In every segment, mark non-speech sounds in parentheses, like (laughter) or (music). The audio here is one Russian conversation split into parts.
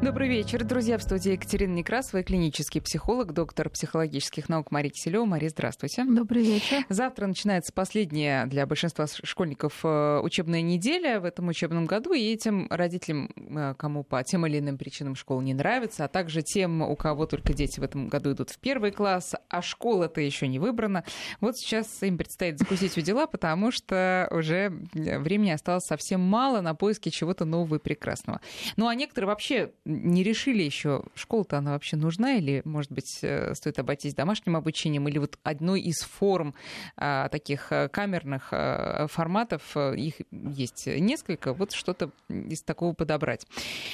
Добрый вечер, друзья. В студии Екатерина Некрасова, клинический психолог, доктор психологических наук Мария Киселева. Мария, здравствуйте. Добрый вечер. Завтра начинается последняя для большинства школьников э, учебная неделя в этом учебном году. И этим родителям, э, кому по тем или иным причинам школа не нравится, а также тем, у кого только дети в этом году идут в первый класс, а школа-то еще не выбрана. Вот сейчас им предстоит закусить у дела, потому что уже времени осталось совсем мало на поиски чего-то нового и прекрасного. Ну а некоторые вообще не решили еще, школа-то она вообще нужна, или, может быть, э, стоит обойтись домашним обучением, или вот одной из форм а, таких э, камерных а, форматов, их есть несколько, вот что-то из такого подобрать.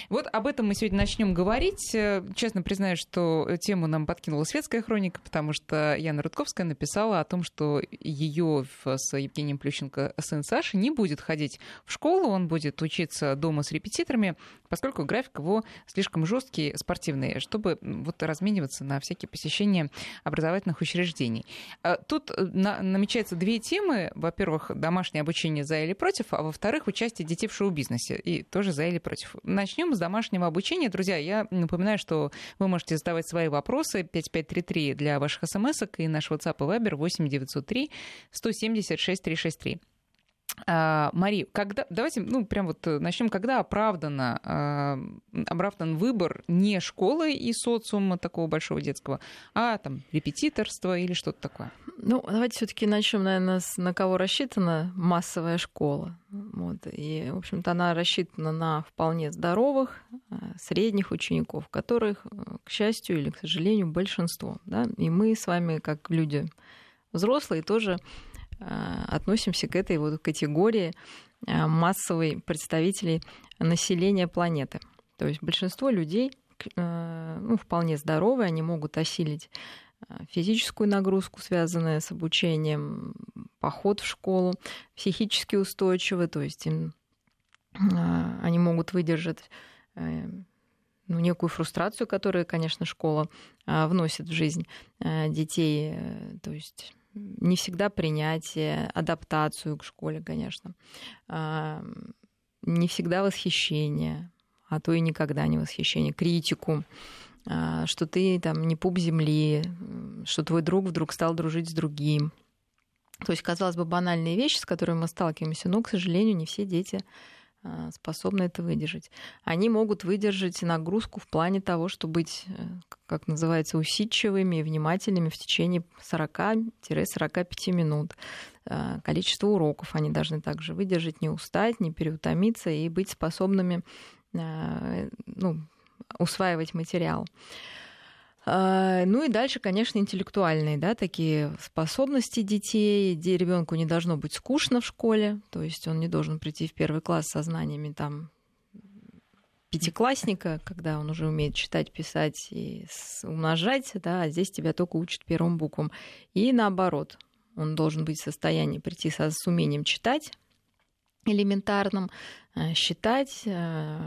Вот об этом мы сегодня начнем говорить. Честно признаюсь, что тему нам подкинула светская хроника, потому что Яна Рудковская написала о том, что ее с Евгением Плющенко сын Саши не будет ходить в школу, он будет учиться дома с репетиторами, поскольку график его слишком жесткие, спортивные, чтобы вот размениваться на всякие посещения образовательных учреждений. А тут э, на, намечаются две темы. Во-первых, домашнее обучение за или против, а во-вторых, участие детей в шоу-бизнесе. И тоже за или против. Начнем с домашнего обучения. Друзья, я напоминаю, что вы можете задавать свои вопросы 5533 для ваших смс и наш WhatsApp и Viber 8903 176 363. А, Мари, когда, давайте, ну, прям вот э, начнем, когда оправдано, э, оправдан выбор не школы и социума такого большого детского, а там репетиторство или что-то такое? Ну, давайте все-таки начнем, наверное, с на кого рассчитана массовая школа. Вот. И, в общем-то, она рассчитана на вполне здоровых, э, средних учеников, которых, к счастью или к сожалению, большинство. Да? И мы с вами, как люди взрослые, тоже Э, относимся к этой вот категории э, массовой представителей населения планеты. То есть большинство людей э, ну, вполне здоровые, они могут осилить физическую нагрузку, связанную с обучением, поход в школу, психически устойчивы, то есть им, они могут выдержать ну, некую фрустрацию, которую, конечно, школа вносит в жизнь детей, то есть не всегда принятие, адаптацию к школе, конечно, а, не всегда восхищение, а то и никогда не восхищение, критику, а, что ты там не пуп земли, что твой друг вдруг стал дружить с другим. То есть, казалось бы, банальные вещи, с которыми мы сталкиваемся, но, к сожалению, не все дети способны это выдержать. Они могут выдержать нагрузку в плане того, чтобы быть, э, как называется, усидчивыми и внимательными в течение 40-45 минут. А, количество уроков они должны также выдержать, не устать, не переутомиться и быть способными а, ну, усваивать материал. А, ну и дальше, конечно, интеллектуальные, да, такие способности детей, где ребенку не должно быть скучно в школе, то есть он не должен прийти в первый класс со знаниями там пятиклассника, когда он уже умеет читать, писать и умножать, да, а здесь тебя только учат первым буквам. И наоборот, он должен быть в состоянии прийти со, с умением читать элементарным, э, считать, э,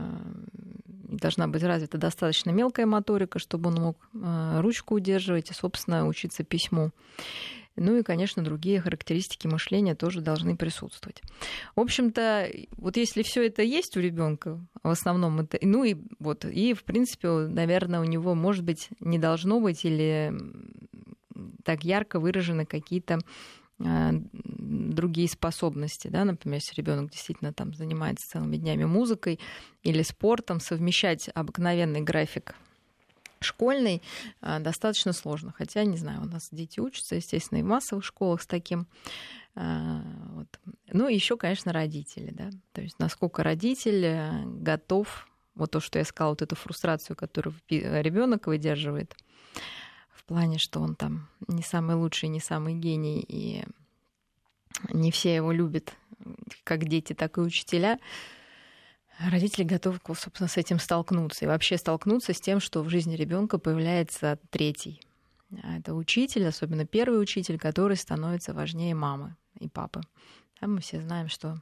должна быть развита достаточно мелкая моторика, чтобы он мог э, ручку удерживать и, собственно, учиться письму. Ну и, конечно, другие характеристики мышления тоже должны присутствовать. В общем-то, вот если все это есть у ребенка, в основном это, ну и вот, и в принципе, наверное, у него, может быть, не должно быть или так ярко выражены какие-то другие способности, да, например, если ребенок действительно там занимается целыми днями музыкой или спортом, совмещать обыкновенный график школьный а, достаточно сложно. Хотя, не знаю, у нас дети учатся, естественно, и в массовых школах с таким. А, вот. Ну, еще, конечно, родители, да. То есть, насколько родитель э, готов, вот то, что я сказала, вот эту фрустрацию, которую ребенок выдерживает, плане, что он там не самый лучший, не самый гений, и не все его любят, как дети, так и учителя, родители готовы, собственно, с этим столкнуться. И вообще столкнуться с тем, что в жизни ребенка появляется третий. А это учитель, особенно первый учитель, который становится важнее мамы и папы. А мы все знаем, что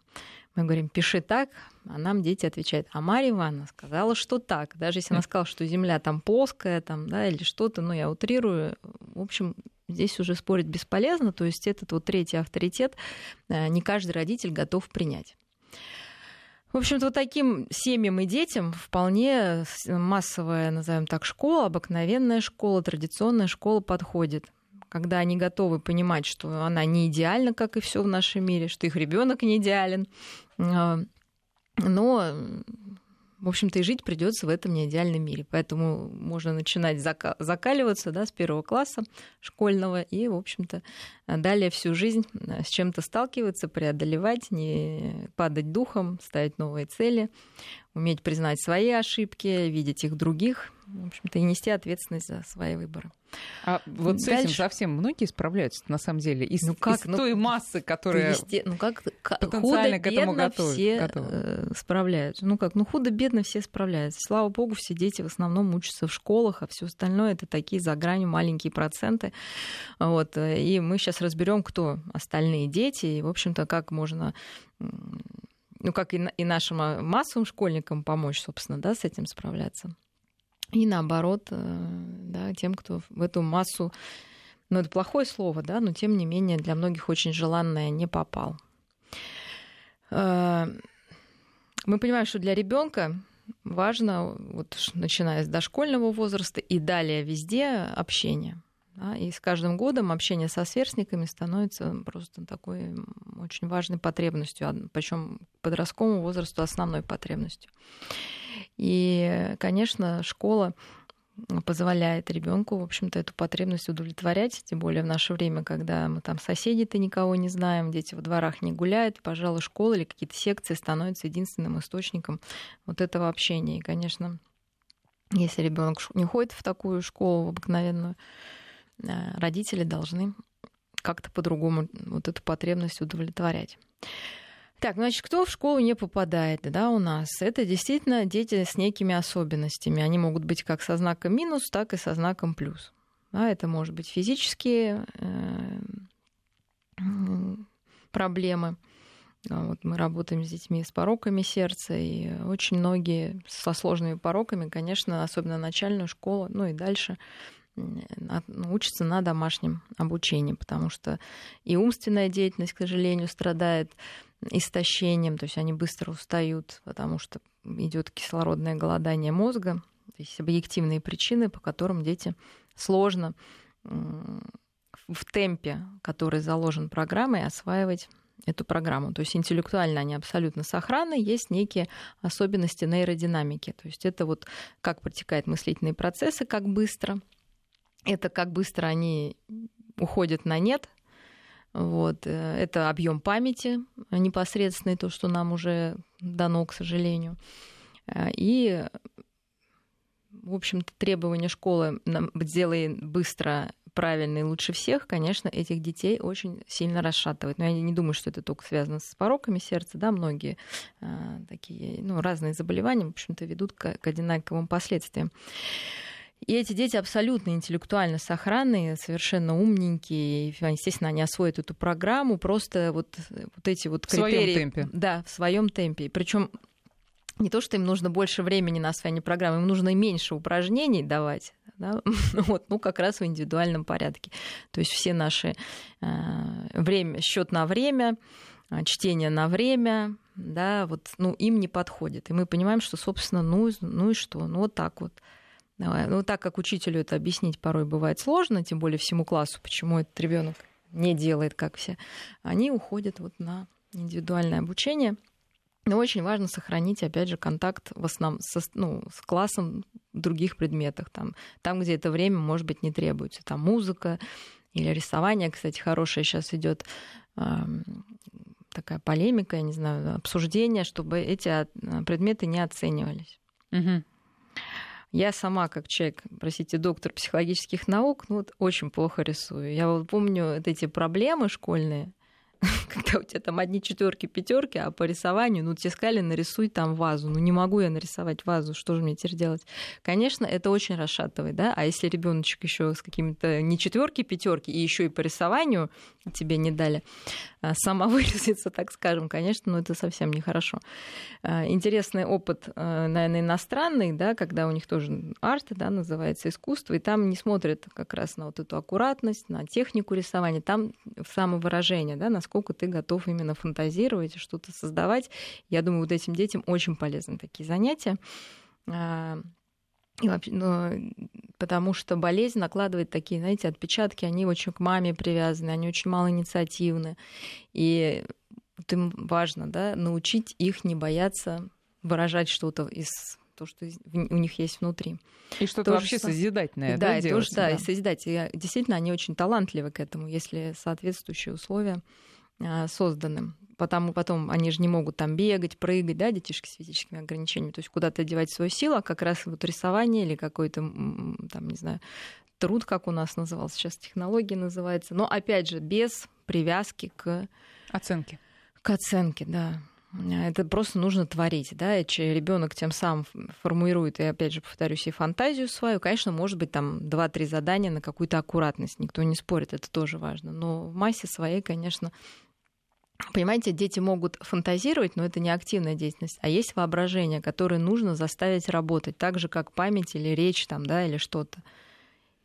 мы говорим, пиши так, а нам дети отвечают, а Марья Ивановна сказала, что так. Даже если она сказала, что Земля там плоская, там, да, или что-то, ну, я утрирую. В общем, здесь уже спорить бесполезно, то есть этот вот третий авторитет э, не каждый родитель готов принять. В общем-то, вот таким семьям и детям вполне массовая, назовем так, школа, обыкновенная школа, традиционная школа подходит когда они готовы понимать, что она не идеальна, как и все в нашем мире, что их ребенок не идеален, а, но в общем-то, и жить придется в этом неидеальном мире. Поэтому можно начинать закаливаться да, с первого класса школьного и, в общем-то, далее всю жизнь э, с чем-то сталкиваться, преодолевать, не падать духом, ставить новые цели, уметь признать свои ошибки, видеть их других, в общем-то, и нести ответственность за свои выборы. А вот Дальше... с этим совсем многие справляются, на самом деле, из, ну как, из ну, той массы, которая вести... ну как, потенциально к этому готовы. все готовы. Э, справляются. Ну как, ну худо-бедно все справляются. Слава богу, все дети в основном учатся в школах, а все остальное это такие за гранью маленькие проценты. Вот. И мы сейчас разберем, кто остальные дети, и, в общем-то, как можно ну, как и, и нашим а, массовым школьникам помочь, собственно, да, с этим справляться. И наоборот, э, да, тем, кто в эту массу, ну, это плохое слово, да, но тем не менее для многих очень желанное не попал. Э, мы понимаем, что для ребенка важно, вот, начиная с дошкольного возраста и далее везде общение. Да, и с каждым годом общение со сверстниками становится просто такой очень важной потребностью, причем подростковому возрасту основной потребностью. И, конечно, школа позволяет ребенку, в общем-то, эту потребность удовлетворять, тем более в наше время, когда мы там соседи-то никого не знаем, дети во дворах не гуляют, пожалуй, школа или какие-то секции становятся единственным источником вот этого общения. И, конечно, если ребенок не ходит в такую школу в обыкновенную, родители должны как-то по-другому вот эту потребность удовлетворять. Так, значит, кто в школу не попадает, да, у нас? Это действительно дети с некими особенностями. Они могут быть как со знаком минус, так и со знаком плюс. Да, это может быть физические э, проблемы. А вот мы работаем с детьми с пороками сердца, и очень многие со сложными пороками, конечно, особенно начальную школу, ну и дальше, учатся на домашнем обучении, потому что и умственная деятельность, к сожалению, страдает истощением, то есть они быстро устают, потому что идет кислородное голодание мозга, то есть объективные причины, по которым дети сложно в темпе, который заложен программой, осваивать эту программу. То есть интеллектуально они абсолютно сохранны, есть некие особенности нейродинамики. То есть это вот как протекают мыслительные процессы, как быстро – это как быстро они уходят на нет. Вот. Э, это объем памяти непосредственный, то, что нам уже дано, к сожалению. Э, и, в общем-то, требования школы «сделай быстро, правильно и лучше всех», конечно, этих детей очень сильно расшатывает. Но я не думаю, что это только связано с пороками сердца. Да? Многие э, такие ну, разные заболевания, в общем-то, ведут к одинаковым последствиям. И эти дети абсолютно интеллектуально сохранные, совершенно умненькие. Естественно, они освоят эту программу, просто вот, вот эти вот критерии. В своем темпе. Да, в своем темпе. Причем не то, что им нужно больше времени на освоение программы, им нужно меньше упражнений давать, да? (laughs) вот, ну, как раз в индивидуальном порядке. То есть все наши э, время, счет на время, э, чтение на время, да, вот, ну, им не подходит. И мы понимаем, что, собственно, ну, ну и что, ну, вот так вот. Ну, так как учителю это объяснить порой бывает сложно, тем более всему классу, почему этот ребенок не делает, как все, они уходят вот на индивидуальное обучение. Но очень важно сохранить, опять же, контакт в основном со, ну, с классом в других предметах. Там, там, где это время, может быть, не требуется. Там музыка или рисование, кстати, хорошее сейчас идет такая полемика, я не знаю, обсуждение, чтобы эти предметы не оценивались. Угу. Я сама, как человек, простите, доктор психологических наук, ну, вот очень плохо рисую. Я вот помню вот эти проблемы школьные, (laughs) когда у тебя там одни четверки, пятерки, а по рисованию, ну, тебе сказали, нарисуй там вазу. Ну, не могу я нарисовать вазу, что же мне теперь делать? Конечно, это очень расшатывает, да, а если ребеночек еще с какими-то не четверки, пятерки, и еще и по рисованию тебе не дали а, сама (laughs) выразиться, так скажем, конечно, но это совсем нехорошо. А, интересный опыт, а, наверное, иностранный, да, когда у них тоже арт, да, называется искусство, и там не смотрят как раз на вот эту аккуратность, на технику рисования, там самовыражение, да, насколько ты готов именно фантазировать, что-то создавать. Я думаю, вот этим детям очень полезны такие занятия. А, и вообще, ну, потому что болезнь накладывает такие, знаете, отпечатки, они очень к маме привязаны, они очень мало инициативны. И вот им важно да, научить их не бояться выражать что-то из то, что у них есть внутри. И что-то то вообще созидательное, да, да, и делать, тоже, да, да, и созидать. И действительно, они очень талантливы к этому, если соответствующие условия а, созданы. Потому, потом они же не могут там бегать, прыгать, да, детишки с физическими ограничениями, то есть куда-то девать свою силу, а как раз вот рисование или какой-то, там, не знаю, труд, как у нас назывался, сейчас технология называется, но опять же без привязки к оценке. К оценке, да. Это просто нужно творить, да, и ребенок тем самым формирует, и опять же повторюсь, и фантазию свою. Конечно, может быть, там два-три задания на какую-то аккуратность, никто не спорит, это тоже важно. Но в массе своей, конечно, Понимаете, дети могут фантазировать, но это не активная деятельность, а есть воображение, которое нужно заставить работать, так же, как память или речь там, да, или что-то.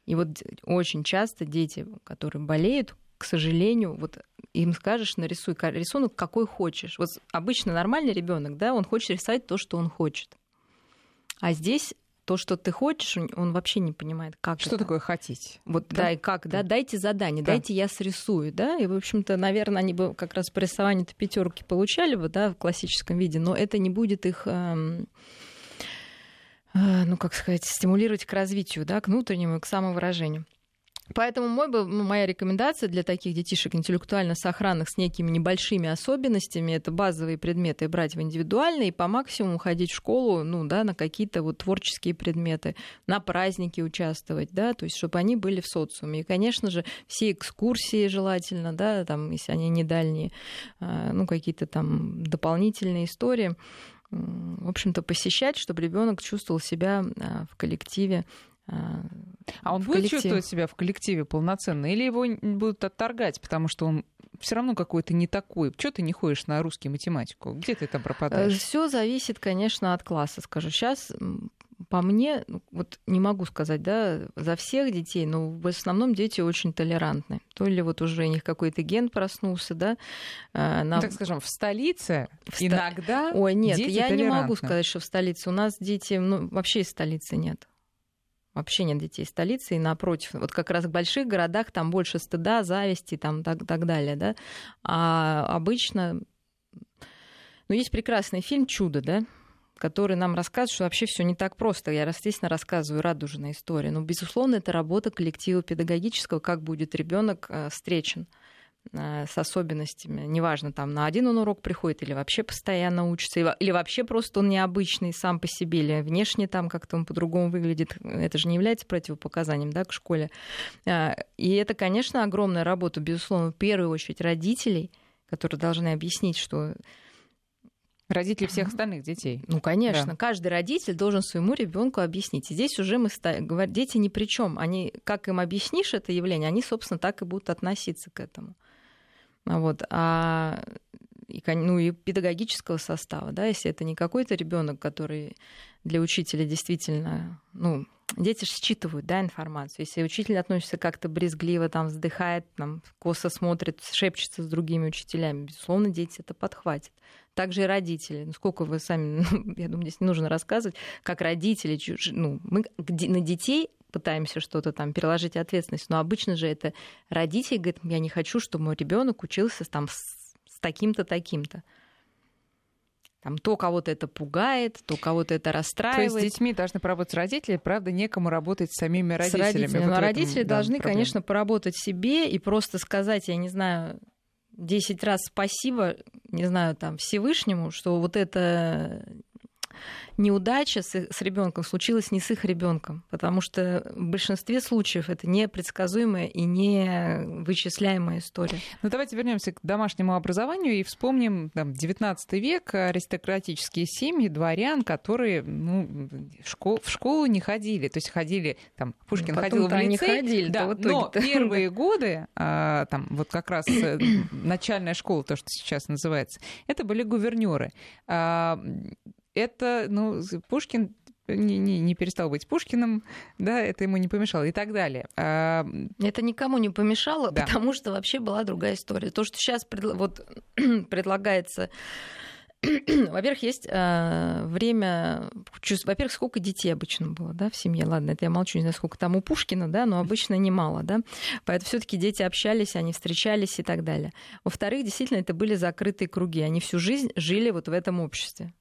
И вот очень часто дети, которые болеют, к сожалению, вот им скажешь, нарисуй рисунок какой хочешь. Вот обычно нормальный ребенок, да, он хочет рисовать то, что он хочет. А здесь то, что ты хочешь, он вообще не понимает, как Что это. такое хотеть? Вот да, да и как, да, дайте задание, да. дайте я срисую, да, и, в общем-то, наверное, они бы как раз по рисованию-то пятерки получали бы, да, в классическом виде, но это не будет их эм, э, ну, как сказать, стимулировать к развитию, да, к внутреннему и к самовыражению. Поэтому мой, ну, моя рекомендация для таких детишек интеллектуально сохранных с некими небольшими особенностями это базовые предметы брать в индивидуальные и по максимуму ходить в школу ну, да, на какие-то вот творческие предметы, на праздники участвовать, да, то есть чтобы они были в социуме. И, конечно же, все экскурсии желательно, да, там, если они не дальние, а, ну, какие-то там дополнительные истории в общем-то, посещать, чтобы ребенок чувствовал себя а, в коллективе а, он будет коллектив. чувствовать себя в коллективе полноценно, или его будут отторгать, потому что он все равно какой-то не такой. Чего ты не ходишь на русский математику? Где ты там пропадаешь? Все зависит, конечно, от класса. Скажу, сейчас по мне, ну, вот не могу сказать, да, за всех детей, но в основном дети очень толерантны. То ли вот уже у них какой-то ген проснулся, да. На... Ну, так скажем, в столице в иногда Ой, нет, дети я не могу сказать, что в столице. У нас дети, ну, вообще из столицы нет вообще нет детей столицы, и напротив, вот как раз в больших городах там больше стыда, зависти, там так, так далее, да, а обычно, ну, есть прекрасный фильм «Чудо», да, который нам рассказывает, что вообще все не так просто. Я, естественно, рассказываю радужную историю. Но, безусловно, это работа коллектива педагогического, как будет ребенок э, встречен. Э, с особенностями. Неважно, там на один он урок приходит или вообще постоянно учится, или вообще просто он необычный сам по себе, или внешне там как-то он по-другому выглядит. Это же не является противопоказанием да, к школе. Э, и это, конечно, огромная работа, безусловно, в первую очередь родителей, которые должны объяснить, что Родители всех остальных детей. Ну, конечно. Да. Каждый родитель должен своему ребенку объяснить. И здесь уже мы говорим, дети ни при чем. Они, как им объяснишь это явление, они, собственно, так и будут относиться к этому. Вот. А и, ну, и педагогического состава, да, если это не какой-то ребенок, который для учителя действительно, ну, дети же считывают, да, информацию. Если учитель относится как-то брезгливо, там, вздыхает, там, косо смотрит, шепчется с другими учителями, безусловно, дети это подхватят. Также и родители. Ну, сколько вы сами, (laughs) ну, я думаю, здесь не нужно рассказывать, как родители, ну, мы на детей пытаемся что-то там переложить ответственность, но обычно же это родители говорят, я не хочу, чтобы мой ребенок учился там с, с таким-то, таким-то. Там то кого-то это пугает, то кого-то это расстраивает. То есть с детьми должны поработать родители, правда, некому работать с самими родителями. С родителями. Вот Но родители да, должны, проблема. конечно, поработать себе и просто сказать, я не знаю, 10 раз спасибо, не знаю, там, Всевышнему, что вот это неудача с, с ребенком случилась не с их ребенком, потому что в большинстве случаев это непредсказуемая и не вычисляемая история. Ну давайте вернемся к домашнему образованию и вспомним там, 19 век, аристократические семьи, дворян, которые ну, школ, в школу не ходили, то есть ходили, там, Пушкин ну, ходил в лицей, не ходили, да, но первые (laughs) годы, а, там, вот как раз э, начальная школа, то, что сейчас называется, это были гувернеры. А, это, ну, Пушкин не, не, не перестал быть Пушкиным, да, это ему не помешало и так далее. А... Это никому не помешало, да. потому что вообще была другая история. То, что сейчас пред... вот, (clears throat) предлагается (clears throat) во-первых, есть э, время... Во-первых, сколько детей обычно было да, в семье? Ладно, это я молчу, не знаю, сколько там у Пушкина, да, но обычно немало. Да? Поэтому все таки дети общались, они встречались и так далее. Во-вторых, действительно, это были закрытые круги. Они всю жизнь жили вот в этом обществе.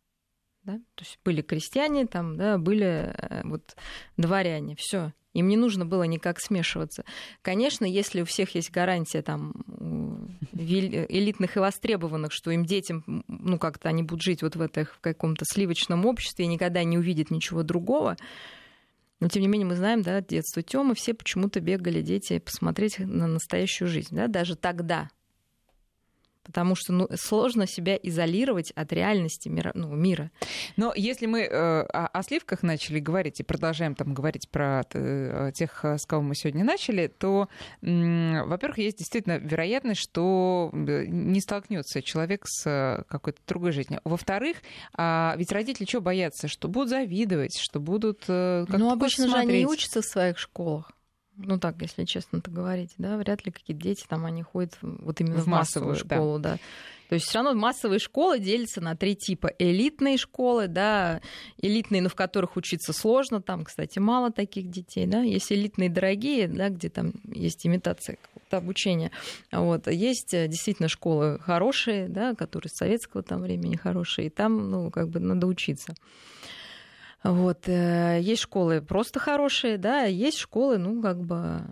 Да? То есть были крестьяне, там, да, были э, вот, дворяне, все. Им не нужно было никак смешиваться. Конечно, если у всех есть гарантия там, элитных и востребованных, что им детям, ну как-то они будут жить вот в, этом, в каком-то сливочном обществе и никогда не увидят ничего другого, но тем не менее мы знаем, да, детство Тёмы, все почему-то бегали дети посмотреть на настоящую жизнь, да, даже тогда, потому что ну, сложно себя изолировать от реальности мира. Ну, мира. Но если мы э, о, о сливках начали говорить и продолжаем там говорить про э, тех, с кого мы сегодня начали, то, э, во-первых, есть действительно вероятность, что не столкнется человек с какой-то другой жизнью. Во-вторых, э, ведь родители что боятся? Что будут завидовать, что будут э, как-то Ну, обычно смотреть. же они учатся в своих школах. Ну так, если честно то говорить, да, вряд ли какие-то дети там они ходят вот именно в, в массовую, массовую школу, да. да. То есть все равно массовые школы делятся на три типа. Элитные школы, да, элитные, но в которых учиться сложно, там, кстати, мало таких детей, да. Есть элитные дорогие, да, где там есть имитация какого-то обучения. Вот. Есть э, действительно школы хорошие, да, которые с советского там времени хорошие, и там, ну, как бы надо учиться. Вот. Э, есть школы просто хорошие, да, есть школы, ну, как бы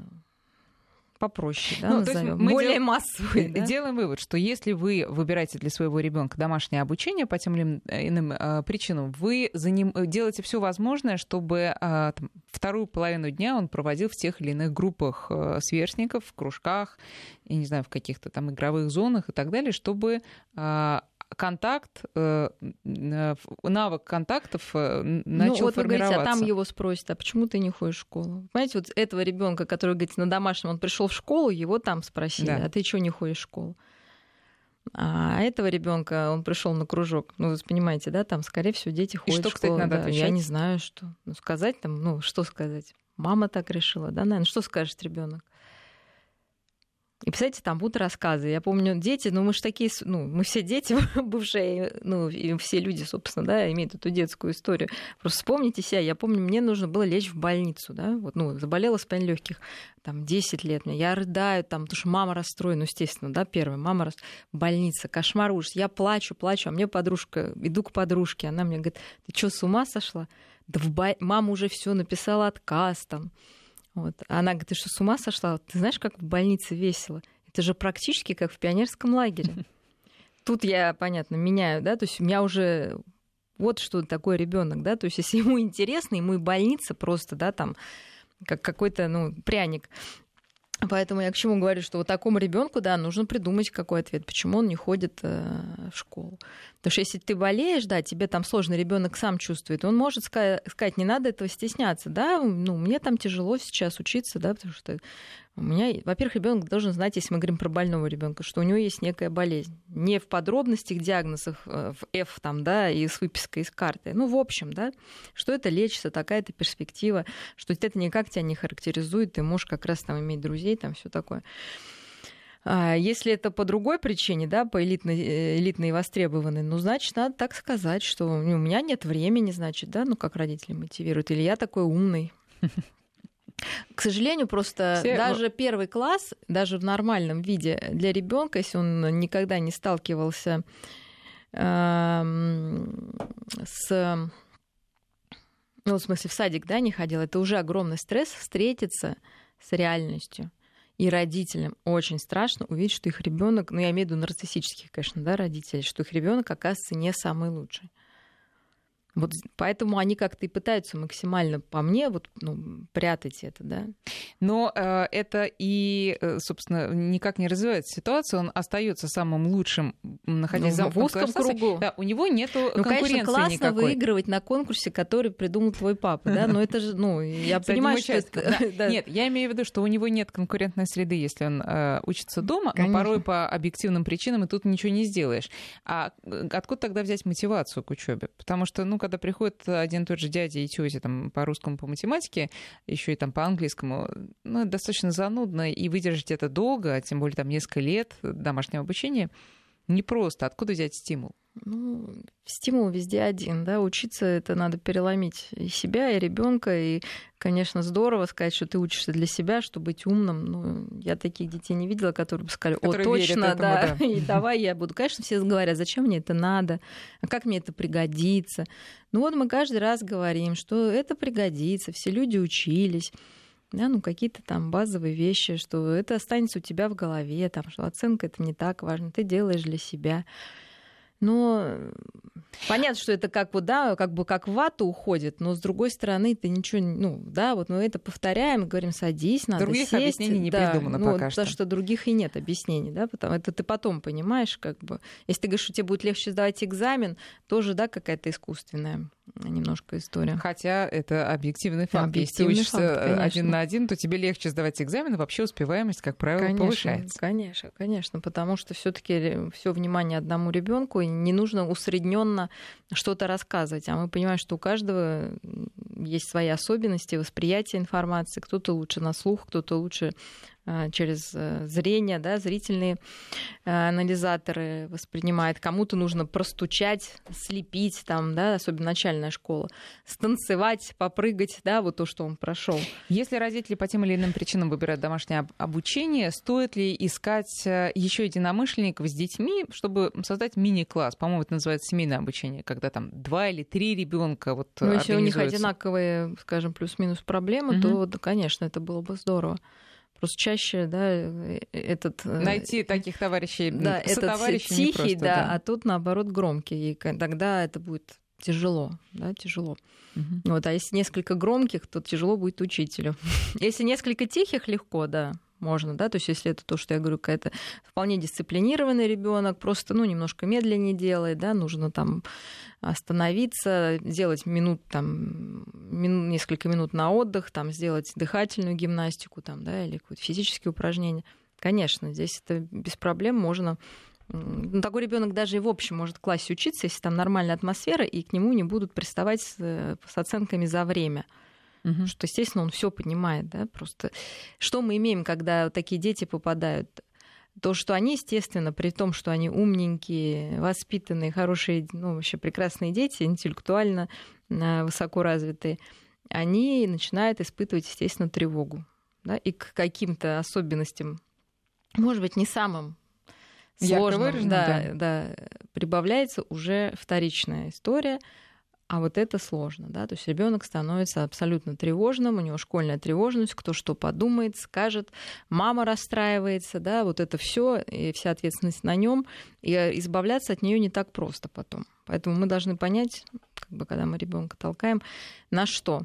попроще, да, ну, назовем. мы более дел... массовые. Да? Делаем вывод, что если вы выбираете для своего ребенка домашнее обучение по тем или иным э, причинам, вы за ним э, делаете все возможное, чтобы э, там, вторую половину дня он проводил в тех или иных группах э, сверстников, в кружках, я не знаю, в каких-то там игровых зонах и так далее, чтобы э, контакт, э, навык контактов э, начал ну, вот формироваться. Вы говорите, а там его спросят, а почему ты не ходишь в школу? Понимаете, вот этого ребенка, который, говорит, на домашнем, он пришел в школу, его там спросили, да. а ты что не ходишь в школу? А этого ребенка он пришел на кружок. Ну, вы понимаете, да, там, скорее всего, дети ходят И что, в школу. Кстати, надо да. отвечать? Я не знаю, что. Ну, сказать там, ну, что сказать? Мама так решила, да, наверное, что скажет ребенок? И, представляете, там будут рассказы. Я помню, дети, ну мы же такие, ну мы все дети (laughs) бывшие, ну и все люди, собственно, да, имеют эту детскую историю. Просто вспомните себя. Я помню, мне нужно было лечь в больницу, да, вот, ну, заболела спайн легких, там, 10 лет мне. Я рыдаю, там, потому что мама расстроена, ну, естественно, да, первая, мама рас... больница, кошмар, ужас. Я плачу, плачу, а мне подружка, иду к подружке, она мне говорит, ты что, с ума сошла? Да в бо... мама уже все написала отказ там. Вот. Она говорит, ты что, с ума сошла? Ты знаешь, как в больнице весело? Это же практически как в пионерском лагере. (laughs) Тут я, понятно, меняю, да, то есть у меня уже вот что такое ребенок, да, то есть если ему интересно, ему и больница просто, да, там, как какой-то, ну, пряник. Поэтому я к чему говорю, что вот такому ребенку, да, нужно придумать какой ответ, почему он не ходит э, в школу. Потому что если ты болеешь, да, тебе там сложно, ребенок сам чувствует, он может сказать, не надо этого стесняться, да, ну, мне там тяжело сейчас учиться, да, потому что у меня, во-первых, ребенок должен знать, если мы говорим про больного ребенка, что у него есть некая болезнь. Не в подробностях диагнозов, э, в F там, да, и с выпиской из карты. Ну, в общем, да, что это лечится, такая-то перспектива, что это никак тебя не характеризует, ты можешь как раз там иметь друзей, там все такое. А если это по другой причине, да, по элитной, э, элитной и востребованной, ну, значит, надо так сказать, что у меня нет времени, значит, да, ну, как родители мотивируют, или я такой умный. (laughs) К сожалению, просто Все... даже первый класс, даже в нормальном виде для ребенка, если он никогда не сталкивался э, с ну, в смысле, в садик, да, не ходил, это уже огромный стресс встретиться с реальностью. И родителям очень страшно увидеть, что их ребенок, ну я имею в виду нарциссических, конечно, да, родителей, что их ребенок оказывается не самый лучший. Вот поэтому они как-то и пытаются максимально по мне вот, ну, прятать это, да. Но э, это и, э, собственно, никак не развивает ситуацию. Он остается самым лучшим, находясь ну, в узком кругу. Да, у него нет ну, конкуренции конечно, классно никакой. выигрывать на конкурсе, который придумал твой папа, да, но это же, ну, я понимаю, что это... (laughs) Нет, я имею в виду, что у него нет конкурентной среды, если он э, учится дома, но порой по объективным причинам и тут ничего не сделаешь. А откуда тогда взять мотивацию к учебе? Потому что, ну, когда приходит один и тот же дядя и тетя там, по русскому, по математике, еще и там по английскому, ну, достаточно занудно, и выдержать это долго, тем более там несколько лет домашнего обучения, непросто. Откуда взять стимул? Ну, стимул везде один, да, учиться это надо переломить и себя, и ребенка, и, конечно, здорово сказать, что ты учишься для себя, чтобы быть умным. Ну, я таких детей не видела, которые бы сказали, о, точно, этому, да, да, (laughs) и давай я буду. Конечно, все говорят, зачем мне это надо, а как мне это пригодится. Ну вот мы каждый раз говорим, что это пригодится, все люди учились да, ну какие-то там базовые вещи, что это останется у тебя в голове, там, что оценка это не так важно, ты делаешь для себя. Но понятно, что это как вот, да, как бы как в вату уходит, но с другой стороны ты ничего, ну, да, вот мы это повторяем, говорим, садись, надо Других сесть. объяснений не да, придумано ну, пока что. Потому что других и нет объяснений, да, потому это ты потом понимаешь, как бы. Если ты говоришь, что тебе будет легче сдавать экзамен, тоже, да, какая-то искусственная немножко история. Хотя это объективный факт. Объективный Если ты учишься факт, один на один, то тебе легче сдавать экзамен, и вообще успеваемость, как правило, конечно, повышается. Конечно, конечно, потому что все-таки все внимание одному ребенку, и не нужно усредненно что-то рассказывать. А мы понимаем, что у каждого есть свои особенности восприятия информации. Кто-то лучше на слух, кто-то лучше а, через э, зрение, да, зрительные э, анализаторы воспринимает. Кому-то нужно простучать, слепить, там, да, особенно начальная школа, станцевать, попрыгать, да, вот то, что он прошел. Если родители по тем или иным причинам выбирают домашнее обучение, стоит ли искать э, еще единомышленников с детьми, чтобы создать мини-класс? По-моему, это называется семейное обучение, когда там два или три ребенка вот Ну, если у них одинаковые, скажем, плюс-минус проблемы, угу. то, да, конечно, это было бы здорово. Просто чаще, да, э, этот... Э, Найти таких товарищей, да, этот тихий, просто, да, да, а тут, наоборот, громкий. И тогда это будет тяжело, да, тяжело. Угу. Вот, а если несколько громких, то тяжело будет учителю. (laughs) Если несколько тихих, легко, да, можно, да, то есть если это то, что я говорю, какая-то вполне дисциплинированный ребенок, просто, ну, немножко медленнее делает, да, нужно там остановиться, сделать минут, там, мин, несколько минут на отдых, там, сделать дыхательную гимнастику, там, да, или какое-то физические упражнения. Конечно, здесь это без проблем можно ну, такой ребенок даже и в общем может в классе учиться, если там нормальная атмосфера, и к нему не будут приставать с, с оценками за время. Угу. Что, естественно, он все понимает, да, просто что мы имеем, когда такие дети попадают? То, что они, естественно, при том, что они умненькие, воспитанные, хорошие, ну, вообще прекрасные дети, интеллектуально э, высоко развитые, они начинают испытывать, естественно, тревогу. Да, и к каким-то особенностям, может быть, не самым сложным, да, да. да, прибавляется уже вторичная история – а вот это сложно, да, то есть ребенок становится абсолютно тревожным, у него школьная тревожность, кто что подумает, скажет, мама расстраивается, да, вот это все и вся ответственность на нем, и избавляться от нее не так просто потом. Поэтому мы должны понять, как бы, когда мы ребенка толкаем, на что.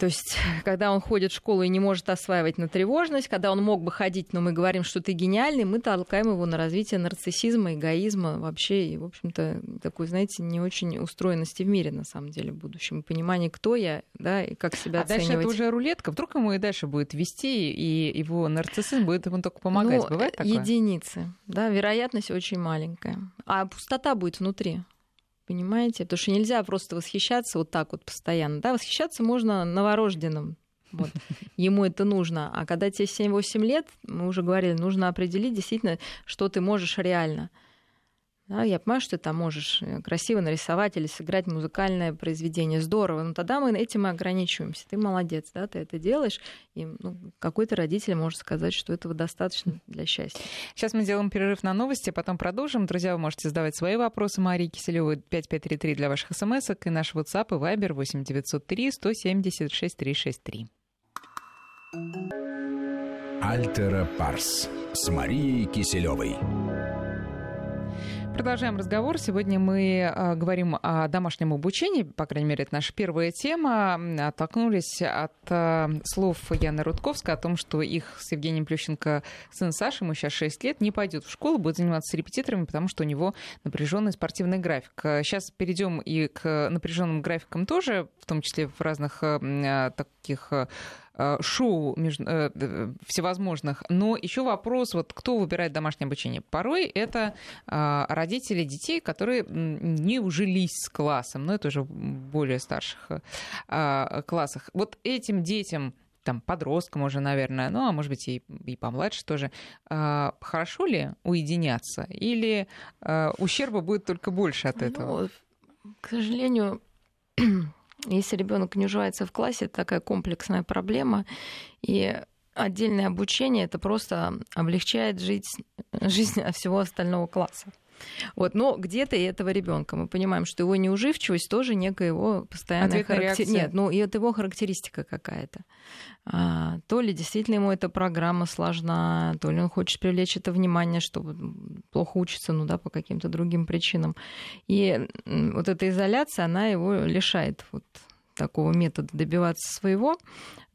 То есть, (laughs) когда он ходит в школу и не может осваивать на тревожность, когда он мог бы ходить, но мы говорим, что ты гениальный, мы толкаем его на развитие нарциссизма, эгоизма вообще, и, в общем-то, такой, знаете, не очень устроенности в мире, на самом деле, в будущем. Понимание, кто я, да, и как себя а оценивать. дальше это уже рулетка. Вдруг ему и дальше будет вести, и его нарциссизм будет ему только помогать. Ну, Бывает такое? Единицы, да, вероятность очень маленькая. А пустота будет внутри понимаете? Потому что нельзя просто восхищаться вот так вот постоянно. Да, восхищаться можно новорожденным. Вот. (laughs) Ему это нужно. А когда тебе 7-8 лет, мы уже говорили, нужно определить действительно, что ты можешь реально. Да, я понимаю, что ты там можешь э, красиво нарисовать или сыграть музыкальное произведение. Здорово. Но тогда мы этим и ограничиваемся. Ты молодец, да, ты это делаешь. И ну, какой-то родитель может сказать, что этого достаточно для счастья. Сейчас мы сделаем перерыв на новости, потом продолжим. Друзья, вы можете задавать свои вопросы Марии Киселевой 5533 для ваших смс и наш WhatsApp и Viber 8903 176 363. Альтера Парс с Марией Киселевой. Продолжаем разговор. Сегодня мы а, говорим о домашнем обучении. По крайней мере, это наша первая тема. Оттолкнулись от а, слов Яны Рудковской о том, что их с Евгением Плющенко сын Саша, ему сейчас 6 лет, не пойдет в школу, будет заниматься репетиторами, потому что у него напряженный спортивный график. Сейчас перейдем и к напряженным графикам тоже, в том числе в разных а, таких шоу между, всевозможных. Но еще вопрос, вот кто выбирает домашнее обучение? Порой это родители детей, которые не ужились с классом, но это уже в более старших классах. Вот этим детям там, подросткам уже, наверное, ну, а может быть, и, и помладше тоже, а, хорошо ли уединяться? Или а, ущерба будет только больше от этого? Ну, к сожалению, (clears throat) если ребенок не уживается в классе, это такая комплексная проблема. И отдельное обучение это просто облегчает жить, жизнь всего остального класса. Вот, но где-то и этого ребенка мы понимаем, что его неуживчивость тоже некая его постоянная характеристика. Нет, ну и это его характеристика какая-то. А, то ли действительно ему эта программа сложна, то ли он хочет привлечь это внимание, что плохо учится, ну да, по каким-то другим причинам. И вот эта изоляция, она его лишает вот такого метода добиваться своего,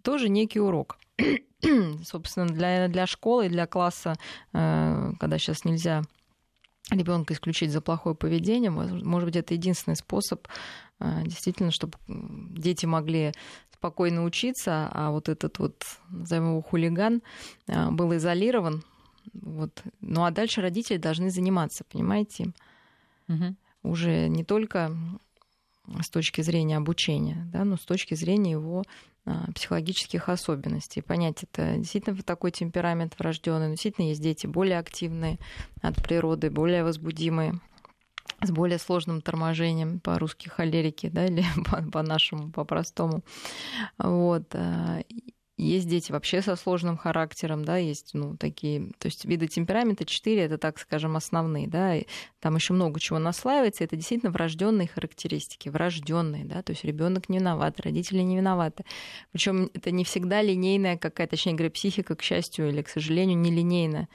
тоже некий урок. (clears throat) Собственно, для, для школы, для класса, э, когда сейчас нельзя ребенка исключить за плохое поведение. Может быть, это единственный способ э, действительно, чтобы дети могли спокойно учиться, а вот этот вот, назовем его хулиган, э, был изолирован. Вот. Ну а дальше родители должны заниматься, понимаете? Угу. Уже не только с точки зрения обучения, да, но с точки зрения его а, психологических особенностей. Понять, это действительно такой темперамент врожденный, действительно есть дети более активные от природы, более возбудимые с более сложным торможением, по-русски холерики, да, или (laughs) по-нашему, по-простому. Вот. Есть дети вообще со сложным характером, да, есть, ну, такие, то есть виды темперамента 4, это, так скажем, основные, да, и там еще много чего наслаивается, это действительно врожденные характеристики, врожденные, да, то есть ребенок не виноват, родители не виноваты. Причем это не всегда линейная какая-то, точнее говоря, психика, к счастью или к сожалению, не линейная.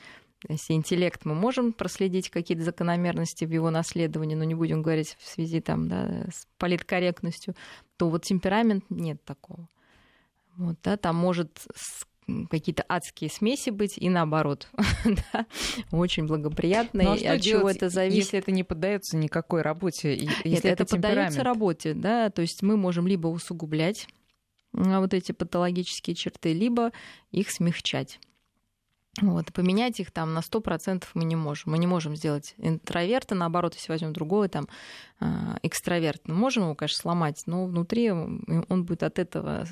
Если интеллект мы можем проследить какие-то закономерности в его наследовании, но не будем говорить в связи там, да, с политкорректностью, то вот темперамент нет такого. Вот, да, там может какие-то адские смеси быть и наоборот. (laughs) да, очень благоприятные. Ну, а от чего это зависит? Если это не поддается никакой работе, если Нет, это, это поддается работе, да, то есть мы можем либо усугублять а, вот эти патологические черты, либо их смягчать. Вот, поменять их там на 100% мы не можем. Мы не можем сделать интроверта, наоборот, если возьмем другого, там, а, экстраверт. Мы можем его, конечно, сломать, но внутри он будет от этого,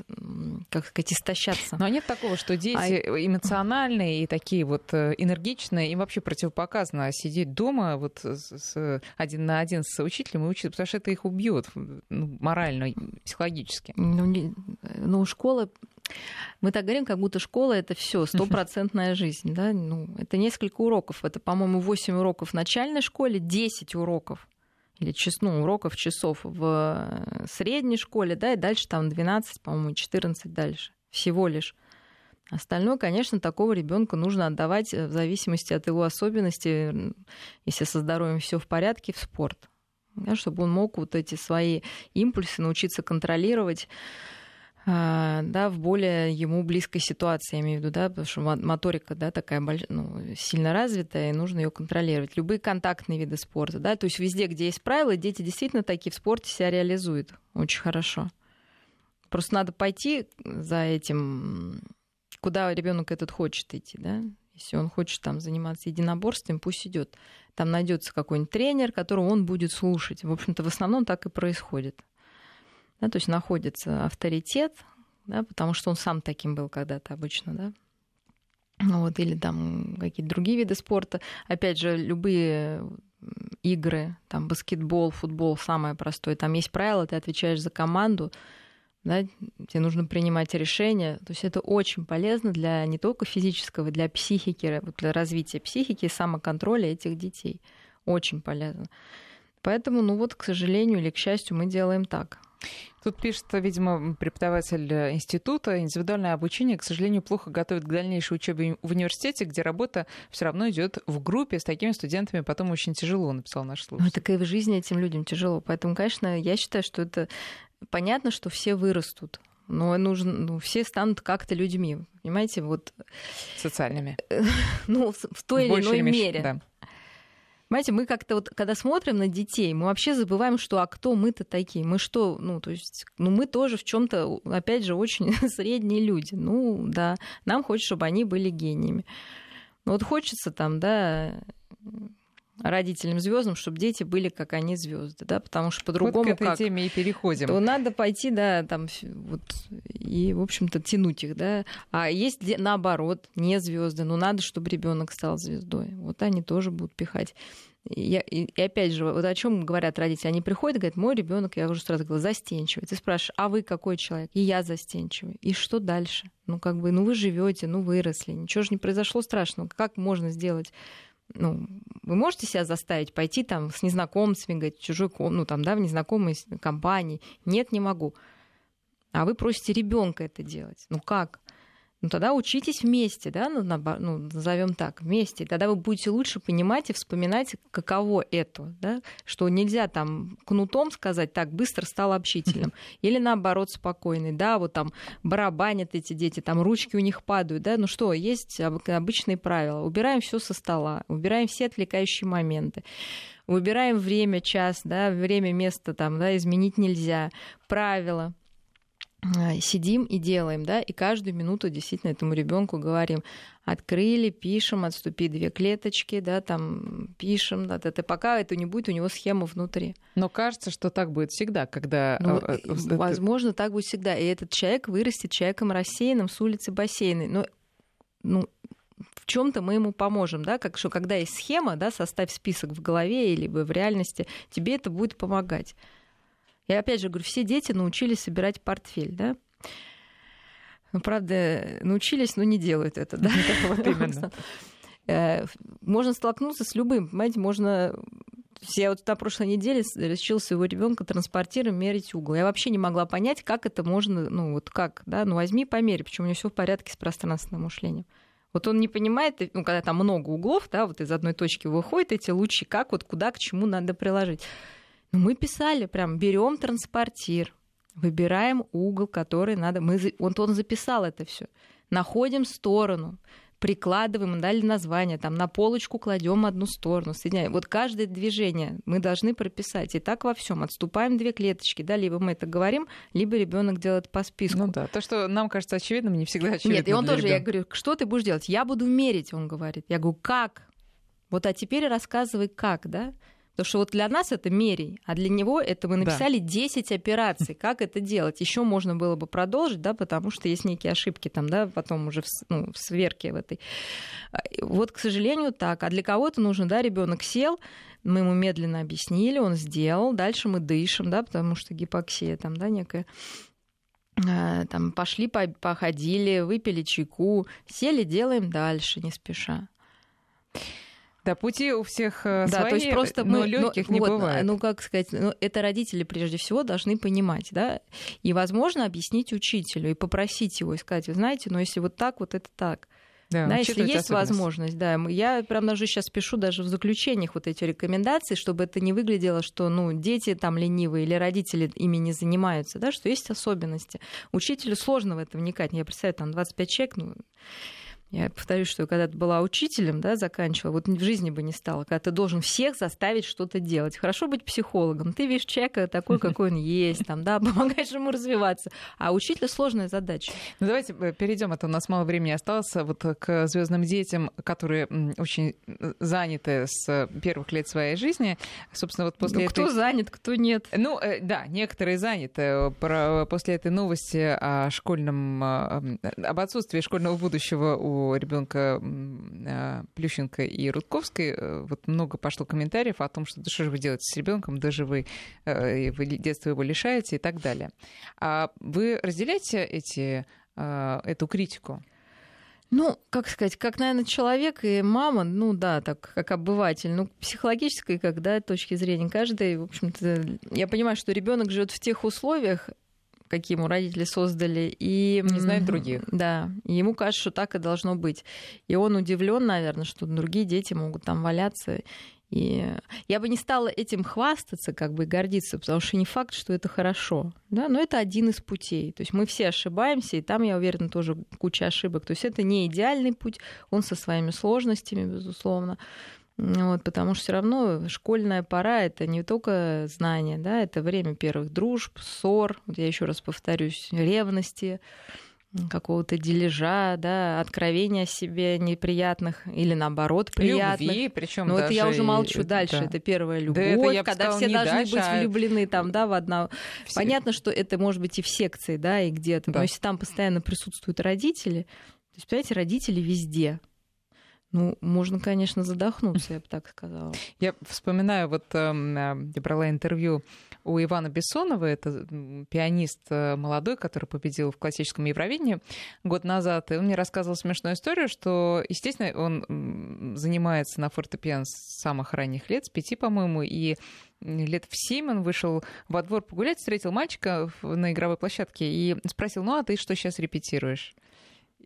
как сказать, истощаться. Но нет такого, что дети а... эмоциональные и такие вот э, энергичные, им вообще противопоказано сидеть дома вот с, один на один с учителем и учиться, потому что это их убьет ну, морально, психологически. Ну, не, ну, школа мы так говорим, как будто школа это все, (laughs) стопроцентная жизнь. Да? Ну, это несколько уроков. Это, по-моему, 8 уроков в начальной школе, 10 уроков или ну, уроков часов в средней школе, да, и дальше там 12, по-моему, 14 дальше. Всего лишь. Остальное, конечно, такого ребенка нужно отдавать в зависимости от его особенностей, если со здоровьем все в порядке, в спорт. Да, чтобы он мог вот эти свои импульсы научиться контролировать да, в более ему близкой ситуации, я имею в виду, да, потому что моторика, да, такая ну, сильно развитая, и нужно ее контролировать. Любые контактные виды спорта, да, то есть везде, где есть правила, дети действительно такие в спорте себя реализуют очень хорошо. Просто надо пойти за этим, куда ребенок этот хочет идти, да. Если он хочет там заниматься единоборством, пусть идет. Там найдется какой-нибудь тренер, которого он будет слушать. В общем-то, в основном так и происходит да, то есть находится авторитет, да, потому что он сам таким был когда-то обычно, да, ну вот, или там какие-то другие виды спорта. Опять же, любые игры, там баскетбол, футбол, самое простое. Там есть правила, ты отвечаешь за команду, да, тебе нужно принимать решения. То есть это очень полезно для не только физического, для психики, для развития психики и самоконтроля этих детей. Очень полезно. Поэтому, ну вот, к сожалению или к счастью, мы делаем так. Тут пишет, видимо, преподаватель института, индивидуальное обучение, к сожалению, плохо готовит к дальнейшей учебе в университете, где работа все равно идет в группе с такими студентами, потом очень тяжело, написал наш слушатель. Ну, так и в жизни этим людям тяжело. Поэтому, конечно, я считаю, что это понятно, что все вырастут. Но нужно, ну, все станут как-то людьми, понимаете, вот социальными. (laughs) Ну, в той в или иной мере. Да. Понимаете, мы как-то вот, когда смотрим на детей, мы вообще забываем, что а кто мы-то такие? Мы что, ну, то есть, ну, мы тоже в чем то опять же, очень (laughs) средние люди. Ну, да, нам хочется, чтобы они были гениями. Ну, вот хочется там, да, родителям звездам, чтобы дети были как они звезды, да, потому что по-другому вот к этой как, теме и переходим. То надо пойти, да, там вот и в общем-то тянуть их, да. А есть наоборот не звезды, но надо, чтобы ребенок стал звездой. Вот они тоже будут пихать. Я, и, и опять же, вот о чем говорят родители? Они приходят и говорят, мой ребенок, я уже сразу говорю, застенчивый. Ты спрашиваешь, а вы какой человек? И я застенчивый. И что дальше? Ну, как бы, ну вы живете, ну выросли, ничего же не произошло страшного. Как можно сделать ну, вы можете себя заставить пойти там с незнакомцами, говорить, чужой ну, там, да, в незнакомой компании? Нет, не могу. А вы просите ребенка это делать. Ну как? Ну тогда учитесь вместе, да, ну, ну, назовем так, вместе. Тогда вы будете лучше понимать и вспоминать, каково это, да, что нельзя там кнутом сказать, так, быстро стал общительным. (laughs) Или наоборот, спокойный, да, вот там барабанят эти дети, там ручки у них падают, да, ну что, есть обычные правила. Убираем все со стола, убираем все отвлекающие моменты выбираем время, час, да, время, место там, да, изменить нельзя, правила, сидим и делаем, да, и каждую минуту действительно этому ребенку говорим, открыли, пишем, отступи две клеточки, да, там пишем, да, это пока это не будет у него схема внутри. Но кажется, что так будет всегда, когда... Ну, э, э, возможно, так будет всегда. И этот человек вырастет человеком рассеянным с улицы бассейной. Но ну, в чем-то мы ему поможем, да, как что когда есть схема, да, составь список в голове или в реальности, тебе это будет помогать. Я опять же говорю, все дети научились собирать портфель, да? Ну, правда, научились, но не делают это, да? (laughs) Вот именно. Э, можно столкнуться с любым, понимаете, можно я вот на прошлой неделе решил своего ребенка транспортиром мерить угол. Я вообще не могла понять, как это можно, ну вот как, да, ну возьми померь, почему у него все в порядке с пространственным мышлением. Вот он не понимает, ну, когда там много углов, да, вот из одной точки выходят эти лучи, как вот куда, к чему надо приложить. Но мы писали прям, берем транспортир, выбираем угол, который надо. Мы, он, он записал это все. Находим сторону, прикладываем, дали название, там на полочку кладем одну сторону, соединяем. Вот каждое движение мы должны прописать. И так во всем. Отступаем две клеточки, да, либо мы это говорим, либо ребенок делает по списку. Ну да, то, что нам кажется очевидным, не всегда очевидно. Нет, и он тоже, ребенка. я говорю, что ты будешь делать? Я буду мерить, он говорит. Я говорю, как? Вот а теперь рассказывай, как, да? Потому что вот для нас это мерей, а для него это мы написали да. 10 операций. Как это делать? Еще можно было бы продолжить, да, потому что есть некие ошибки там, да, потом уже в, ну, в сверке в этой. А, вот, к сожалению, так. А для кого-то нужно, да, ребенок сел, мы ему медленно объяснили, он сделал, дальше мы дышим, да, потому что гипоксия там, да, некая а, там пошли, походили, выпили чайку, сели, делаем дальше, не спеша. Да, пути у всех да, свои, то есть просто но мы, легких ну, не вот, бывает. Ну, как сказать, ну, это родители прежде всего должны понимать, да, и, возможно, объяснить учителю и попросить его, и сказать, вы знаете, ну, если вот так, вот это так. Да, да если есть возможность, да. Я прям даже сейчас пишу даже в заключениях вот эти рекомендации, чтобы это не выглядело, что ну, дети там ленивые или родители ими не занимаются, да, что есть особенности. Учителю сложно в это вникать. Я представляю, там 25 человек, ну, я повторюсь, что когда ты была учителем, да, заканчивала, вот в жизни бы не стала, когда ты должен всех заставить что-то делать. Хорошо быть психологом. Ты видишь человека такой, какой он есть, там, да, (laughs) помогаешь ему развиваться. А учителя сложная задача. Ну, давайте э, перейдем, а то у нас мало времени осталось, э, вот к звездным детям, которые очень э, заняты с первых лет своей жизни. Собственно, вот после ну, этой... кто занят, кто нет. Ну, да, некоторые заняты. После этой новости о школьном, об отсутствии школьного будущего у ребенка а, Плющенко и Рудковской э, вот много пошло комментариев о том, что да что же вы делаете с ребенком, даже вы, э, вы детство его лишаете и так далее. А вы разделяете эти, а, эту критику? Ну, как сказать, как, наверное, человек и мама, ну да, так как обыватель, ну, психологической, когда точки зрения каждой, в общем-то, я понимаю, что ребенок живет в тех условиях, какие ему родители создали, и не знает других. Да, и ему кажется, что так и должно быть. И он удивлен, наверное, что другие дети могут там валяться. И я бы не стала этим хвастаться, как бы гордиться, потому что не факт, что это хорошо. Да? Но это один из путей. То есть мы все ошибаемся, и там, я уверена, тоже куча ошибок. То есть это не идеальный путь, он со своими сложностями, безусловно. Вот, потому что все равно школьная пора это не только знания, да, это время первых дружб, ссор, вот я еще раз повторюсь, ревности, какого-то дележа, да, откровения о себе неприятных или наоборот приятных. Любви, причем Ну вот я уже молчу это, дальше. да. Это первая любовь, Да это, я когда сказала, все должны дальше, быть а влюблены там, да, в одного. Все- Понятно, что это может быть и в секции, да, и где-то. Да. Но если там постоянно присутствуют родители, то есть, понимаете, родители везде. Ну, можно, конечно, задохнуться, я бы так сказала. Я вспоминаю, вот эм, э, я брала интервью у Ивана Бессонова, это пианист э, молодой, который победил в классическом Евровидении год назад, и он мне рассказывал смешную историю, что, естественно, он занимается на фортепиано с самых ранних лет, с пяти, по-моему, и лет в семь он вышел во двор погулять, встретил мальчика на игровой площадке и спросил, ну а ты что сейчас репетируешь?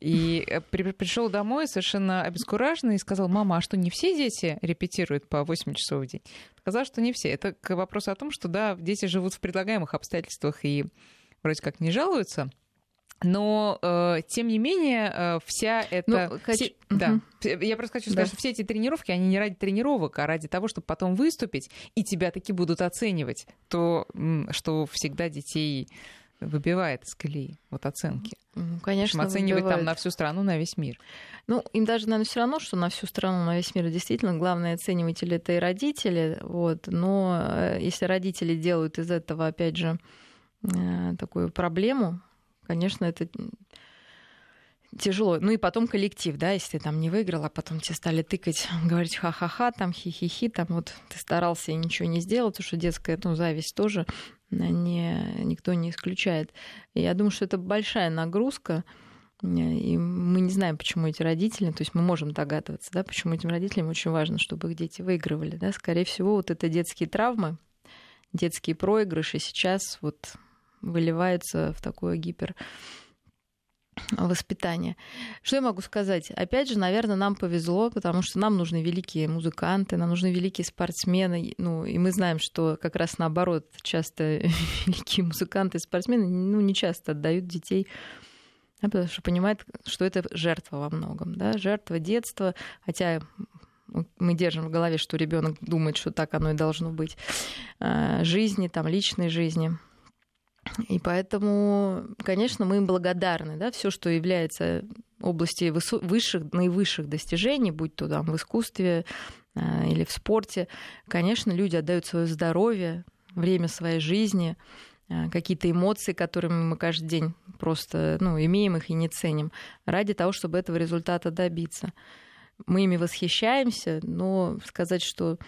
И э, при- пришел домой совершенно обескураженный и сказал, мама, а что, не все дети репетируют по 8 часов в день? Сказал, что не все. Это к вопросу о том, что, да, дети живут в предлагаемых обстоятельствах и вроде как не жалуются. Но, э, тем не менее, э, вся эта... Ну, хочу- все- Да. Я просто хочу Да. сказать, что все эти тренировки, они не ради тренировок, а ради того, чтобы потом выступить, и тебя таки будут оценивать. То, что всегда детей выбивает из колеи, вот оценки. Ну, конечно, оценивать там выбивает. на всю страну, на весь мир. Ну, им даже, наверное, все равно, что на всю страну, на весь мир действительно главные оцениватели это и родители. Вот. Но э, если родители делают из этого, опять же, э, такую проблему, конечно, это тяжело. Ну и потом коллектив, да, если ты там не выиграл, а потом тебе стали тыкать, (laughs) говорить ха-ха-ха, там хи-хи-хи, там вот ты старался и ничего не сделал, потому что детская ну, зависть тоже не, никто не исключает. Я думаю, что это большая нагрузка, Э, и мы не знаем, почему эти родители, то есть мы можем догадываться, да, почему этим родителям очень важно, чтобы их дети выигрывали. Да. Скорее всего, вот это детские травмы, детские проигрыши сейчас вот выливаются в такое гипер воспитание. Что я могу сказать? Опять же, наверное, нам повезло, потому что нам нужны великие музыканты, нам нужны великие спортсмены. Ну, и мы знаем, что как раз наоборот, часто (laughs) великие музыканты и спортсмены ну, не часто отдают детей потому что понимают, что это жертва во многом, да, жертва детства, хотя мы держим в голове, что ребенок думает, что так оно и должно быть, а, жизни, там, личной жизни. И поэтому, конечно, мы им благодарны, да, все, что является области высших, наивысших достижений, будь то там в искусстве а, или в спорте, конечно, люди отдают свое здоровье, время своей жизни, а, какие-то эмоции, которыми мы каждый день просто ну, имеем их и не ценим, ради того, чтобы этого результата добиться. Мы ими восхищаемся, но сказать, что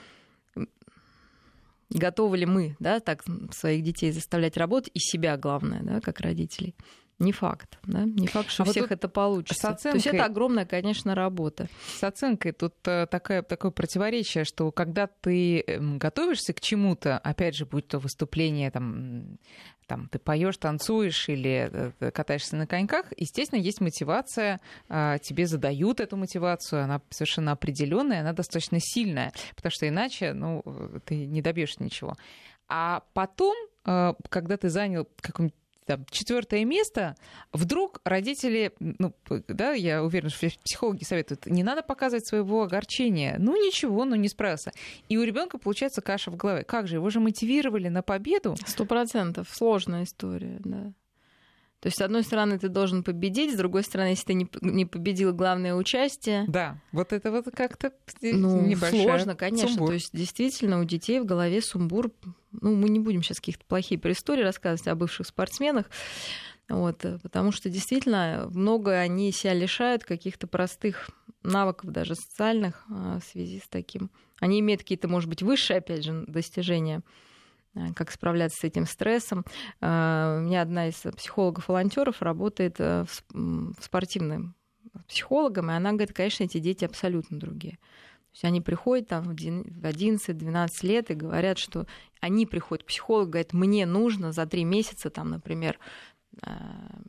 готовы ли мы да, так своих детей заставлять работать, и себя, главное, да, как родителей, не факт. Да? Не факт, что А вот всех это получится. с То есть оценкой- это огромная, конечно, работа. С оценкой тут э, такое, такое противоречие, что когда ты эм, готовишься к чему-то, опять же, будь то выступление, там, там ты поешь, танцуешь или э, ты катаешься на коньках, естественно, есть мотивация, а, тебе задают эту мотивацию, она совершенно определенная, она достаточно сильная, потому что иначе, ну, э, ты не добьешься ничего. А потом, э, когда ты занял какое-нибудь там, четвертое место, вдруг родители, ну, да, я уверена, что психологи советуют, не надо показывать своего огорчения. Ну, ничего, ну, не справился. И у ребенка получается каша в голове. Как же, его же мотивировали на победу. Сто процентов. Сложная история, да. То есть, с одной стороны, ты должен победить, с другой стороны, если ты не, не победил главное участие, Да, вот это вот как-то ну, небольшая сложно, конечно. сумбур. То есть, действительно, у детей в голове сумбур. Ну, мы не будем сейчас каких-то плохие истории рассказывать о бывших спортсменах, вот, потому что действительно много они себя лишают каких-то простых навыков, даже социальных, а, в связи с таким. Они имеют какие-то, может быть, высшие, опять же, достижения, как справляться с этим стрессом. А, У меня одна из психологов-волонтеров работает э, в спортивном психологом, и она говорит, конечно, эти дети абсолютно другие. То есть они приходят там в дин- в 11-12 лет и говорят, что они приходят к психологу, говорят, мне нужно за три месяца, там, например,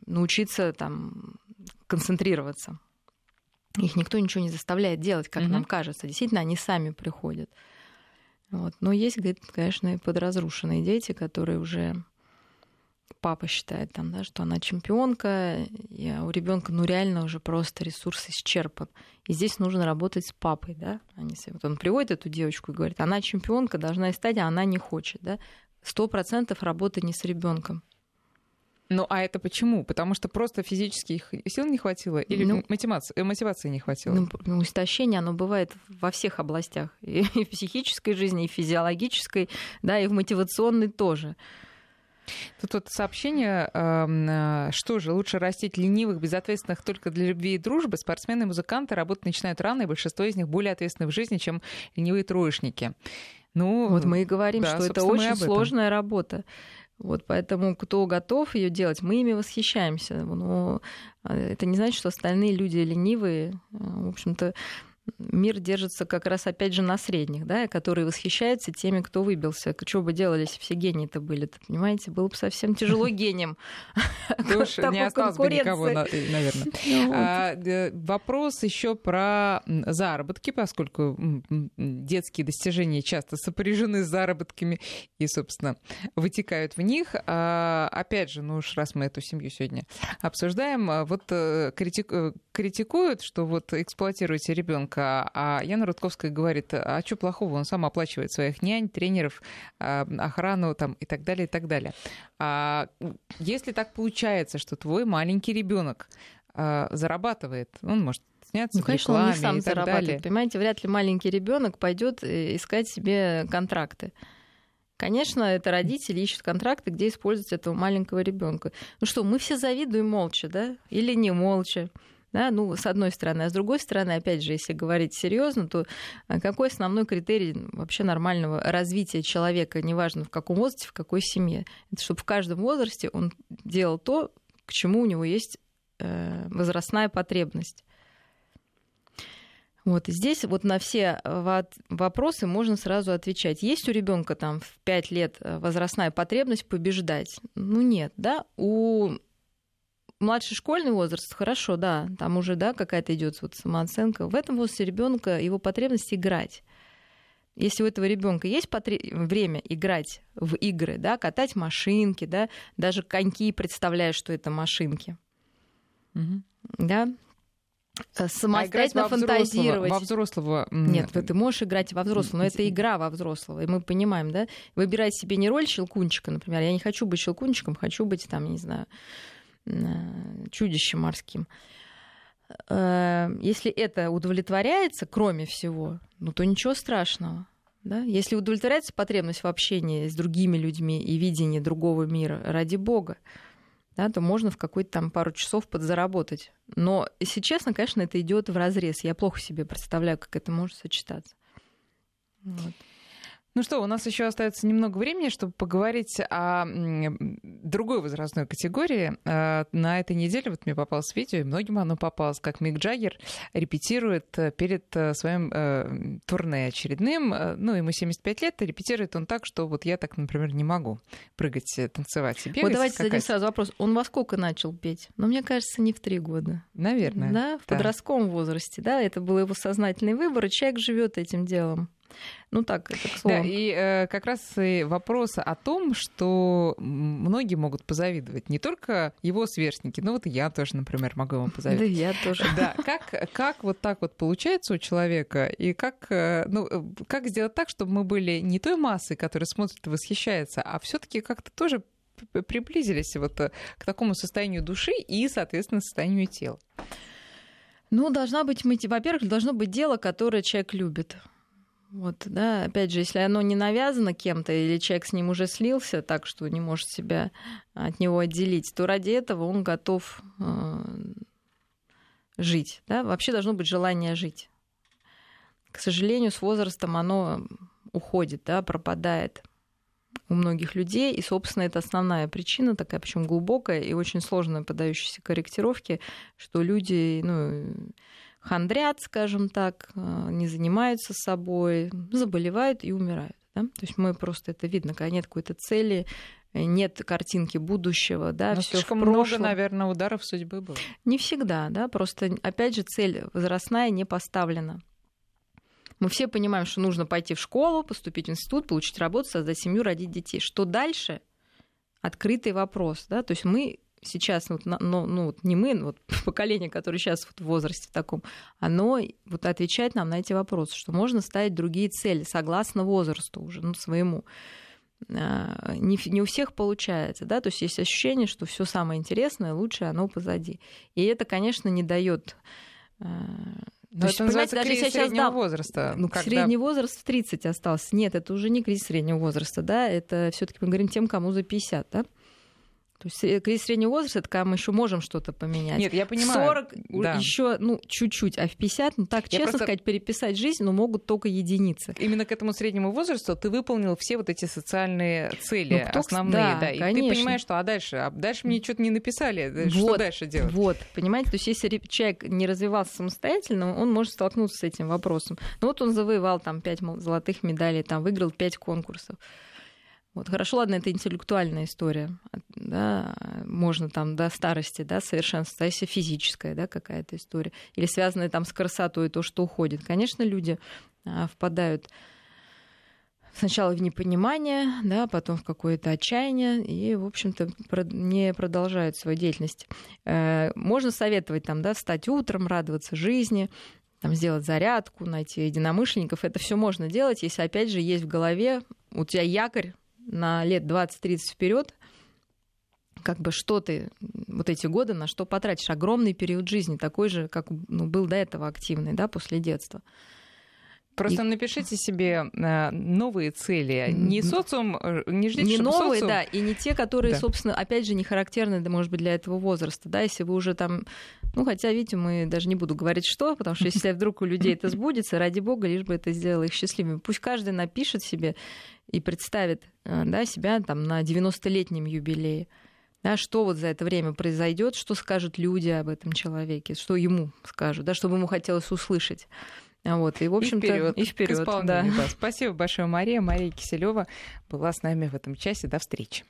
научиться там, концентрироваться. Их никто ничего не заставляет делать, как Мгм. нам кажется. Действительно, они сами приходят. Вот. Но есть, говорит, конечно, и подразрушенные дети, которые уже папа считает там, да, что она чемпионка, и у ребенка ну реально уже просто ресурс исчерпан. И здесь нужно работать с папой, да. Они, вот он приводит эту девочку и говорит, она чемпионка, должна и стать, а она не хочет, да. Сто процентов работы не с ребенком. Ну, а это почему? Потому что просто физических сил не хватило или ну, мотивации, мотивации не хватило? Ну, ну, истощение, оно бывает во всех областях. И, (laughs) и в психической жизни, и в физиологической, да, и в мотивационной тоже. Тут вот сообщение, э, что же, лучше растить ленивых, безответственных только для любви и дружбы. Спортсмены и музыканты работать начинают рано, и большинство из них более ответственны в жизни, чем ленивые троечники. Ну, вот мы и говорим, да, что это очень сложная работа. Вот поэтому кто готов ее делать, мы ими восхищаемся. Но э, это не значит, что остальные люди ленивые. Э, в общем-то, мир держится как раз опять же на средних, да, которые восхищаются теми, кто выбился. Что бы делали, если все гении-то были, -то, понимаете? Было бы совсем тяжело (laughs) гением. (laughs) Уж не осталось бы никого, наверное. (laughs) Ну а, вопрос еще про заработки, поскольку детские достижения часто сопряжены с заработками и, собственно, вытекают в них. А, опять же, ну уж раз мы эту семью сегодня обсуждаем, а, вот э, э, критикуют, что вот эксплуатируете ребенка ребенка. А Яна Рудковская говорит, а что плохого, он сам оплачивает своих нянь, тренеров, а, охрану там, и так далее, и так далее. А если так получается, что твой маленький ребенок а, зарабатывает, он может сняться ну, в конечно, рекламе он не сам и так зарабатывает. Далее. Понимаете, вряд ли маленький ребенок пойдет э, искать себе контракты. Конечно, это родители ищут контракты, где использовать этого маленького ребенка. Ну что, мы все завидуем молча, да? Или не молча? Да, ну, с одной стороны. А с другой стороны, опять же, если говорить серьезно, то э, какой основной критерий вообще нормального развития человека, неважно в каком возрасте, в какой семье? Это чтобы в каждом возрасте он делал то, к чему у него есть э, возрастная потребность. Вот и здесь вот на все вопросы можно сразу отвечать. Есть у ребенка там в 5 лет э, возрастная потребность побеждать? Ну нет, да. У младший школьный возраст, хорошо, да, там уже, да, какая-то идет вот самооценка. В этом возрасте ребенка его потребность играть. Если у этого ребенка есть потреб... время играть в игры, да, катать машинки, да, даже коньки представляя, что это машинки, угу. да, э, самостоятельно а фантазировать. Во взрослого. Нет, ты можешь играть во взрослого, но это игра во взрослого. И мы понимаем, да? Выбирать себе не роль щелкунчика, например. Я не хочу быть щелкунчиком, хочу быть там, не знаю, чудищем морским. Э, если это удовлетворяется, кроме всего, ну то ничего страшного. Да? Если удовлетворяется потребность в общении с другими людьми и видении другого мира, ради бога, да, то можно в какой-то там пару часов подзаработать. Но, если честно, конечно, это идет в разрез. Я плохо себе представляю, как это может сочетаться. Вот. Ну что, у нас еще остается немного времени, чтобы поговорить о другой возрастной категории. А, на этой неделе вот мне попалось видео, и многим оно попалось, как Мик Джаггер репетирует э, перед э, своим э, турне очередным. Ну, ему 75 лет, и репетирует он так, что вот я так, например, не могу прыгать, танцевать и бегать. Вот давайте зададим сразу вопрос. Он во сколько начал петь? Ну, мне кажется, не в три года. Наверное. Да, в да. подростковом возрасте, да, это был его сознательный выбор, и человек живет этим делом. Ну так, это к слову. Да, и э, как раз и вопрос о том, что многие могут позавидовать. Не только его сверстники, но вот я тоже, например, могу ему позавидовать. Да, я тоже. (laughs) Да, как, как вот так вот получается у человека, и как, э, ну, э, как сделать так, чтобы мы были не той массой, которая смотрит и восхищается, а все таки как-то тоже приблизились вот э, к такому состоянию души и, соответственно, состоянию тела. Ну, должна быть, во-первых, должно быть дело, которое человек любит. Вот, да, опять же, если оно не навязано кем-то, или человек с ним уже слился так, что не может себя от него отделить, то ради этого он готов э, жить. Да? Вообще должно быть желание жить. К сожалению, с возрастом оно уходит, да, пропадает у многих людей, и, собственно, это основная причина, такая причем глубокая и очень сложная, подающаяся корректировке, что люди, ну, хандрят, скажем так, э, не занимаются собой, заболевают и умирают. Да? То есть мы просто это видно, когда нет какой-то цели, э, нет картинки будущего, да, все слишком много, наверное, ударов судьбы было. Не всегда, да, просто опять же цель возрастная не поставлена. Мы все понимаем, что нужно пойти в школу, поступить в институт, получить работу, создать семью, родить детей. Что дальше? открытый вопрос, да, то есть мы сейчас, вот, ну, ну, вот не мы, вот (laughs) поколение, которое сейчас вот в возрасте таком, оно вот отвечает нам на эти вопросы, что можно ставить другие цели согласно возрасту уже, ну, своему. А, не, не у всех получается, да, то есть есть ощущение, что все самое интересное, лучшее, оно позади. И это, конечно, не дает а, но То это есть, называется даже кризис среднего дам, возраста. Ну, когда... средний возраст в 30 остался. Нет, это уже не кризис среднего возраста, да, это все таки мы говорим тем, кому за 50, да. То есть кризис среднего возраста, это когда мы еще можем что-то поменять. Нет, я понимаю. 40 да. еще, ну, чуть-чуть, а в 50, ну, так я честно просто... сказать, переписать жизнь, но могут только единицы. Именно к этому среднему возрасту ты выполнил все вот эти социальные цели ну, кто... основные, да, да. И конечно. ты понимаешь, что а дальше, а дальше мне что-то не написали, вот, что дальше делать? Вот, понимаете, то есть если человек не развивался самостоятельно, он может столкнуться с этим вопросом. Ну вот он завоевал там 5 золотых медалей, там выиграл 5 конкурсов. Вот, хорошо, ладно, это интеллектуальная история, да, можно там до старости, да, совершенствоваться, если физическая, да, какая-то история, или связанная там с красотой, то, что уходит. Конечно, люди а, впадают сначала в непонимание, да, потом в какое-то отчаяние и, в общем-то, не продолжают свою деятельность. Э, можно советовать там, да, встать утром, радоваться жизни, там, сделать зарядку, найти единомышленников. Это все можно делать, если, опять же, есть в голове у тебя якорь, на лет 20-30 вперед, как бы что ты вот эти годы на что потратишь? Огромный период жизни, такой же, как ну, был до этого активный, да, после детства. Просто и... напишите себе э, новые цели. Не социум, э, не ждите, Не новые, социум... да, и не те, которые, да. собственно, опять же, не характерны, да, может быть, для этого возраста, да, если вы уже там, ну, хотя, видите, мы даже не буду говорить, что, потому что если (laughs) вдруг у людей это сбудется, ради бога, лишь бы это сделало их счастливыми. Пусть каждый напишет себе и представит э, да, себя там на 90-летнем юбилее. Да, что вот за это время произойдет, что скажут люди об этом человеке, что ему скажут, да, что бы ему хотелось услышать. Вот, и, в общем-то, и вперед. Да. да. (laughs) Спасибо большое, Мария. Мария Киселева была с нами в этом часе. До встречи.